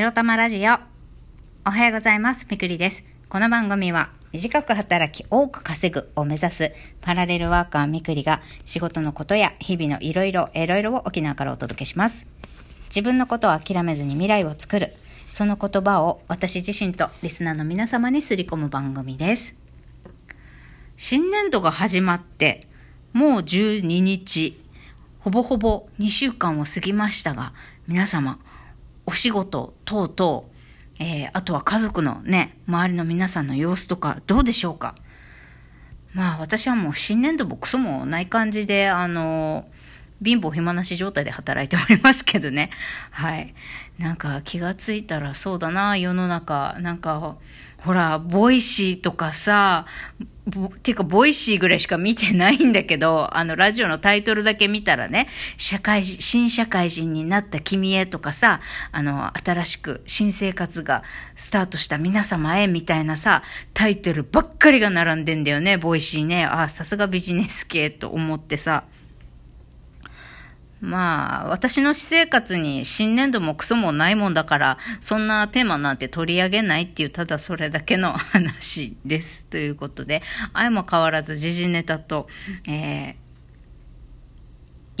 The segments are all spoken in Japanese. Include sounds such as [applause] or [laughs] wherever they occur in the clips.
エロ玉ラジオ。おはようございます。みくりです。この番組は、短く働き多く稼ぐを目指すパラレルワーカーみくりが仕事のことや日々のいろいろ、いろいろを沖縄からお届けします。自分のことを諦めずに未来を作る。その言葉を私自身とリスナーの皆様にすり込む番組です。新年度が始まって、もう12日、ほぼほぼ2週間を過ぎましたが、皆様、お仕事等々、えーあとは家族のね、周りの皆さんの様子とかどうでしょうか？まあ私はもう新年度もクソもない感じで、あの貧乏暇なし状態で働いておりますけどね。はい。なんか気がついたらそうだな、世の中。なんか、ほら、ボイシーとかさ、てか、ボイシーぐらいしか見てないんだけど、あの、ラジオのタイトルだけ見たらね、社会人、新社会人になった君へとかさ、あの、新しく新生活がスタートした皆様へみたいなさ、タイトルばっかりが並んでんだよね、ボイシーね。あ、さすがビジネス系と思ってさ。まあ、私の私生活に新年度もクソもないもんだから、そんなテーマなんて取り上げないっていう、ただそれだけの話です。ということで、相も変わらず時事ネタと、えー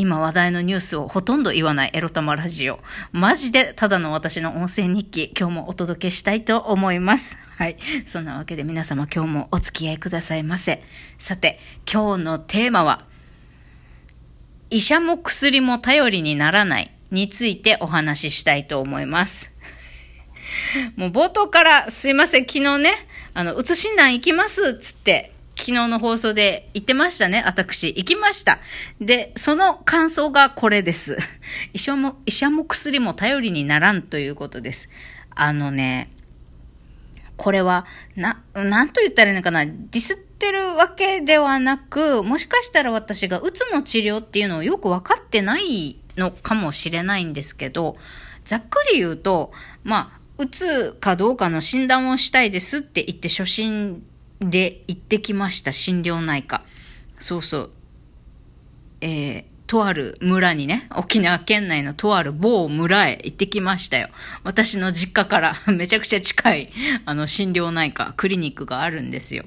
今話題のニュースをほとんど言わないエロ玉ラジオ。マジでただの私の音声日記、今日もお届けしたいと思います。はい。そんなわけで皆様今日もお付き合いくださいませ。さて、今日のテーマは、医者も薬も頼りにならないについてお話ししたいと思います。[laughs] もう冒頭からすいません、昨日ね、あの、うつ診断行きますっつって、昨日の放送で言ってましたね、私。行きました。で、その感想がこれです。[laughs] 医者も、医者も薬も頼りにならんということです。あのね、これは、な、なんと言ったらいいのかな、ディスってるわけではなく、もしかしたら私がうつの治療っていうのをよくわかってないのかもしれないんですけど、ざっくり言うと、まあ、うつかどうかの診断をしたいですって言って初診で行ってきました、心療内科。そうそう。えー、とある村にね、沖縄県内のとある某村へ行ってきましたよ。私の実家から [laughs] めちゃくちゃ近い、あの、心療内科、クリニックがあるんですよ。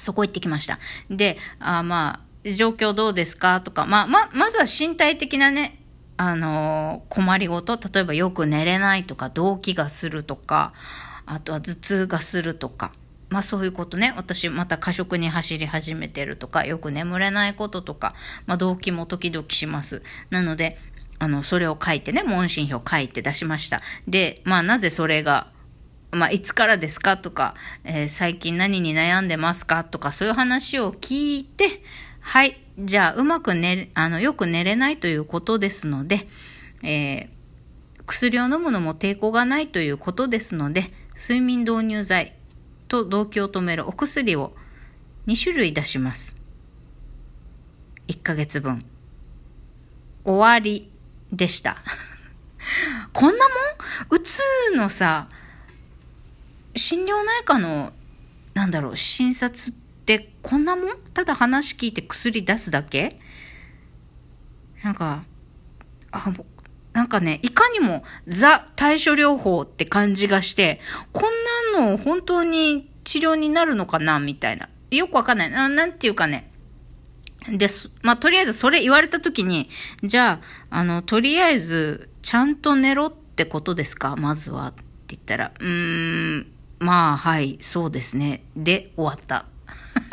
そこ行ってきました。で、あまあ、状況どうですか？とか、まあ、ま、まずは身体的なね、あのー困りごと、例えばよく寝れないとか、動悸がするとか、あとは頭痛がするとか、まあそういうことね。私また過食に走り始めてるとか、よく眠れないこととか、まあ動悸も時々します。なので、あの、それを書いてね、問診票書いて出しました。で、まあなぜそれが、まあいつからですかとか、えー最近何に悩んでますかとか、そういう話を聞いて、はい、じゃあうまく寝、あの、よく寝れないということですので、えー薬を飲むのも抵抗がないということですので、睡眠導入剤と動悸を止めるお薬を2種類出します。1ヶ月分。終わりでした。[laughs] こんなもん？うつのさ、心療内科の、なんだろう、診察ってこんなもん？ただ話聞いて薬出すだけ？なんか、あ、なんかね、いかにもザ対処療法って感じがして、こんなの本当に治療になるのかな？みたいな。よくわかんない。ななんていうかね。で、まあ、とりあえずそれ言われた時に、じゃあ、あの、とりあえず、ちゃんと寝ろってことですか？まずは。って言ったら、うーん、まあ、はい、そうですね。で、終わった。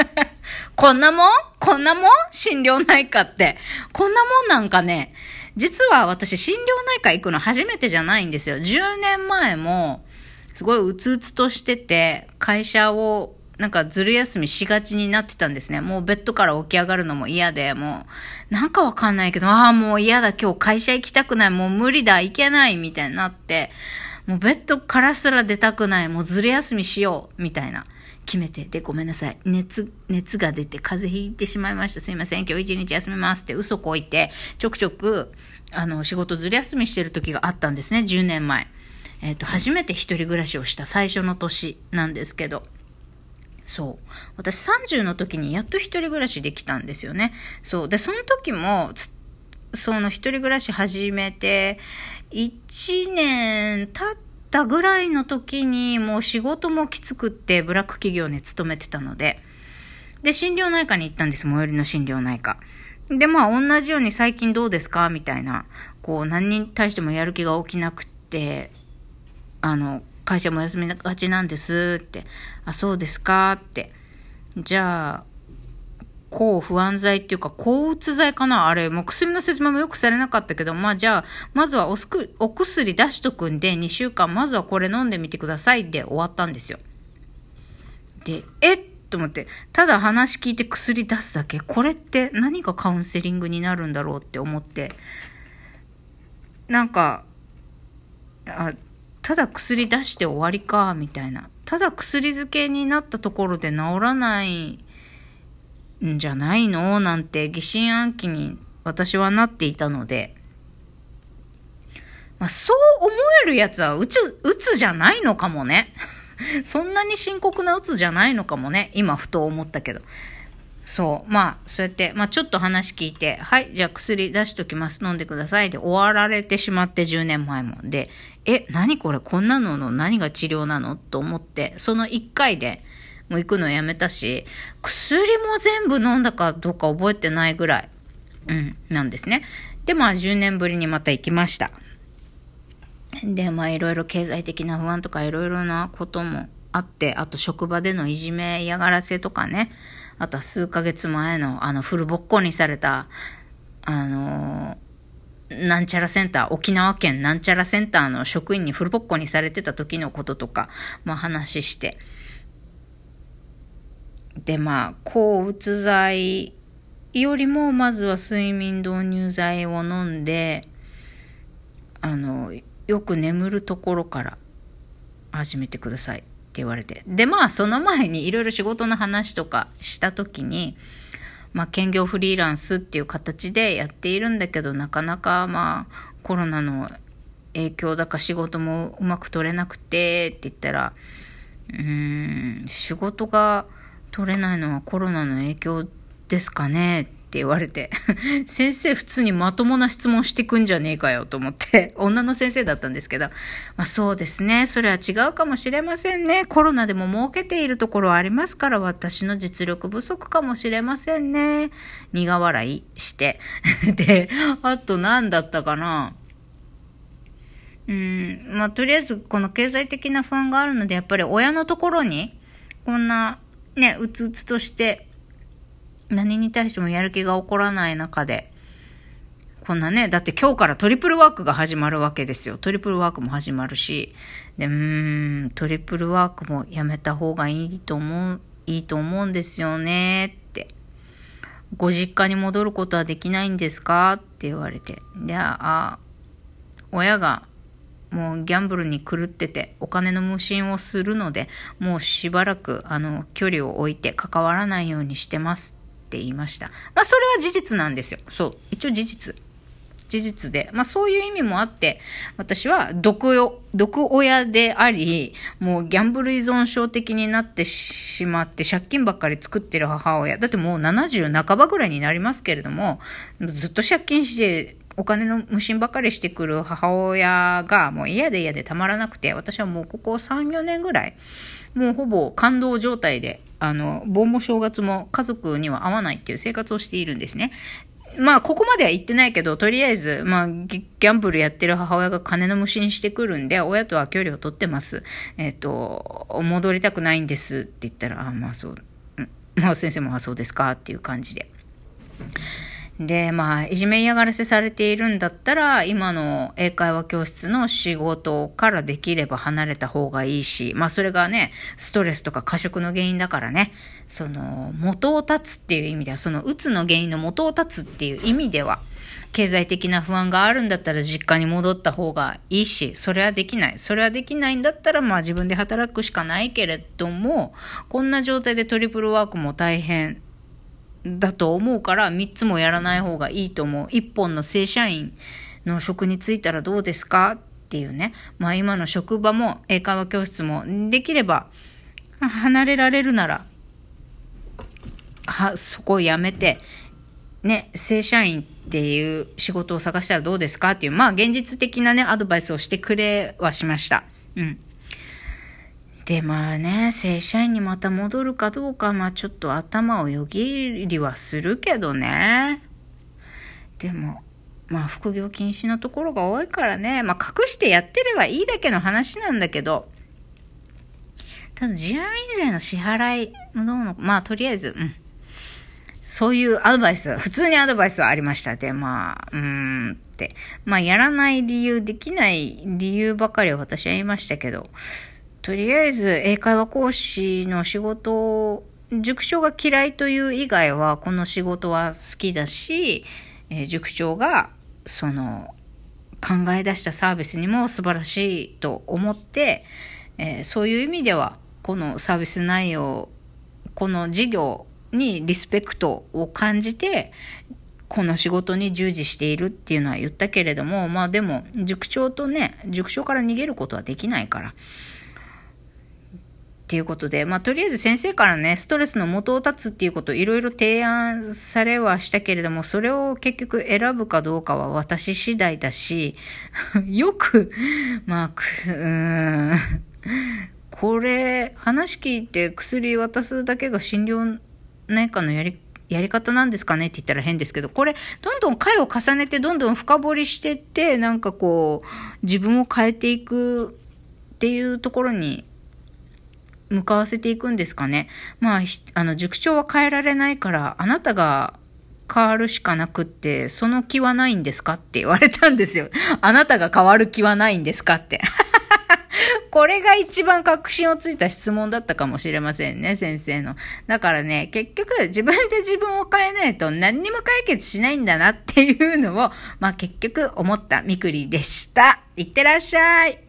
[laughs] こんなもん？こんなもん？心療内科って。こんなもんなんかね。実は私、心療内科行くの初めてじゃないんですよ。10年前も、すごいうつうつとしてて、会社を、なんかずる休みしがちになってたんですね。もうベッドから起き上がるのも嫌で、もう、なんかわかんないけど、ああ、もう嫌だ、今日会社行きたくない、もう無理だ、行けない、みたいになって、もうベッドからすら出たくない、もうずる休みしよう、みたいな。決めて、で、ごめんなさい。熱、熱が出て風邪ひいてしまいました。すいません。今日一日休みますって嘘こいて、ちょくちょく、あの、仕事ずる休みしてる時があったんですね。10年前。えっ、と、初めて一人暮らしをした最初の年なんですけど。そう。私30の時にやっと一人暮らしできたんですよね。そう。で、その時も、つその一人暮らし始めて、1年経ったぐらいの時にもう仕事もきつくってブラック企業に勤めてたので、で、心療内科に行ったんです、最寄りの心療内科。で、まあ、同じように最近どうですか？みたいな、こう、何に対してもやる気が起きなくって、あの、会社も休みがちなんですって、あ、そうですか？って。じゃあ、抗不安剤っていうか、抗うつ剤かな？あれ、もう薬の説明もよくされなかったけど、まあじゃあ、まずはおすくお薬出しとくんで、2週間、まずはこれ飲んでみてくださいで終わったんですよ。で、えっ？と思って、ただ話聞いて薬出すだけ、これって何がカウンセリングになるんだろうって思って、なんか、あ、ただ薬出して終わりか、みたいな。ただ薬漬けになったところで治らないんじゃないの？なんて疑心暗鬼に私はなっていたので、まあ、そう思えるやつはうつ、うつじゃないのかもね。[laughs] そんなに深刻なうつじゃないのかもね。今ふと思ったけど。そう。まあ、そうやって、まあちょっと話聞いて、はい、じゃあ薬出しときます。飲んでください。で終わられてしまって10年前も。で、え、何これ？こんなのの何が治療なの？と思って、その1回で、もう行くのやめたし、薬も全部飲んだかどうか覚えてないぐらい、うん、なんですね。で、まあ10年ぶりにまた行きました。で、まあいろいろ経済的な不安とかいろいろなこともあって、あと職場でのいじめ嫌がらせとかね、あとは数ヶ月前のあのフルボッコにされた、あのー、なんちゃらセンター、沖縄県なんちゃらセンターの職員にフルボッコにされてた時のこととか、まあ話して、で、まあ、抗うつ剤よりも、まずは睡眠導入剤を飲んで、あの、よく眠るところから始めてくださいって言われて。で、まあ、その前にいろいろ仕事の話とかした時に、まあ、兼業フリーランスっていう形でやっているんだけど、なかなか、まあ、コロナの影響だか仕事もうまく取れなくてって言ったら、うーん、仕事が取れないのはコロナの影響ですかね？って言われて、[laughs] 先生普通にまともな質問してくんじゃねえかよと思って、[laughs] 女の先生だったんですけど、まあそうですね、それは違うかもしれませんね。コロナでも儲けているところありますから、私の実力不足かもしれませんね。苦笑いして。[laughs] で、あと何だったかな？うん、まあとりあえずこの経済的な不安があるので、やっぱり親のところに、こんなね、うつうつとして、何に対してもやる気が起こらない中で、こんなね、だって今日からトリプルワークが始まるわけですよ。トリプルワークも始まるし、で、うーん、トリプルワークもやめた方がいいと思う、いいと思うんですよね、って。ご実家に戻ることはできないんですか？って言われて。で、あ、親がもうギャンブルに狂っててお金の無心をするのでもうしばらくあの距離を置いて関わらないようにしてますって言いました。まあそれは事実なんですよ。そう。一応事実。事実で。まあそういう意味もあって、私は毒、毒親であり、もうギャンブル依存症的になってしまって借金ばっかり作ってる母親。だってもう70半ばぐらいになりますけれども、ずっと借金してお金の無心ばかりしてくる母親がもう嫌で嫌でたまらなくて、私はもうここ3、4年ぐらい、もうほぼ感動状態で、あの、盆も正月も家族には会わないっていう生活をしているんですね。まあ、ここまでは言ってないけど、とりあえず、まあ、ギャンブルやってる母親が金の無心してくるんで、親とは距離を取ってます。えっ、ー、と、戻りたくないんですって言ったら、あ、まあそう、[laughs] まあ先生も、そうですかっていう感じで。で、まあ、いじめ嫌がらせされているんだったら、今の英会話教室の仕事からできれば離れた方がいいし、まあ、それがね、ストレスとか過食の原因だからね、その、元を立つっていう意味では、その、うつの原因の元を立つっていう意味では、経済的な不安があるんだったら実家に戻った方がいいし、それはできない。それはできないんだったら、まあ自分で働くしかないけれども、こんな状態でトリプルワークも大変だと思うから3つもやらない方がいいと思う。1本の正社員の職に就いたらどうですか？っていうね。まあ今の職場も英会話教室もできれば離れられるなら、は、そこをやめて、ね、正社員っていう仕事を探したらどうですか？っていう、まあ現実的なね、アドバイスをしてくれはしました。うん。で、まあね、正社員にまた戻るかどうか、まあちょっと頭をよぎりはするけどね。でも、まあ副業禁止のところが多いからね、まあ隠してやってればいいだけの話なんだけど、ただ自由民税の支払い、どうの、まあとりあえず、うん。そういうアドバイス、普通にアドバイスはありました。で、まあ、うーんって。まあ、やらない理由、できない理由ばかりを私は言いましたけど、とりあえず英会話講師の仕事塾長が嫌いという以外は、この仕事は好きだし、えー、塾長が、その、考え出したサービスにも素晴らしいと思って、えー、そういう意味では、このサービス内容、この事業にリスペクトを感じて、この仕事に従事しているっていうのは言ったけれども、まあでも、塾長とね、塾長から逃げることはできないから。っていうことで、まあとりあえず先生からね、ストレスの元を立つっていうことをいろいろ提案されはしたけれども、それを結局選ぶかどうかは私次第だし、[laughs] よく、まあ、く、うーん、これ、話聞いて薬渡すだけが診療内科のやり、やり方なんですかねって言ったら変ですけど、これ、どんどん回を重ねて、どんどん深掘りしてって、なんかこう、自分を変えていくっていうところに向かわせていくんですかね。まあ、あの、塾長は変えられないから、あなたが変わるしかなくって、その気はないんですかって言われたんですよ。[laughs] あなたが変わる気はないんですかって。[laughs] これが一番確信をついた質問だったかもしれませんね、先生の。だからね、結局自分で自分を変えないと何にも解決しないんだなっていうのを、まあ結局思ったみくりでした。いってらっしゃい。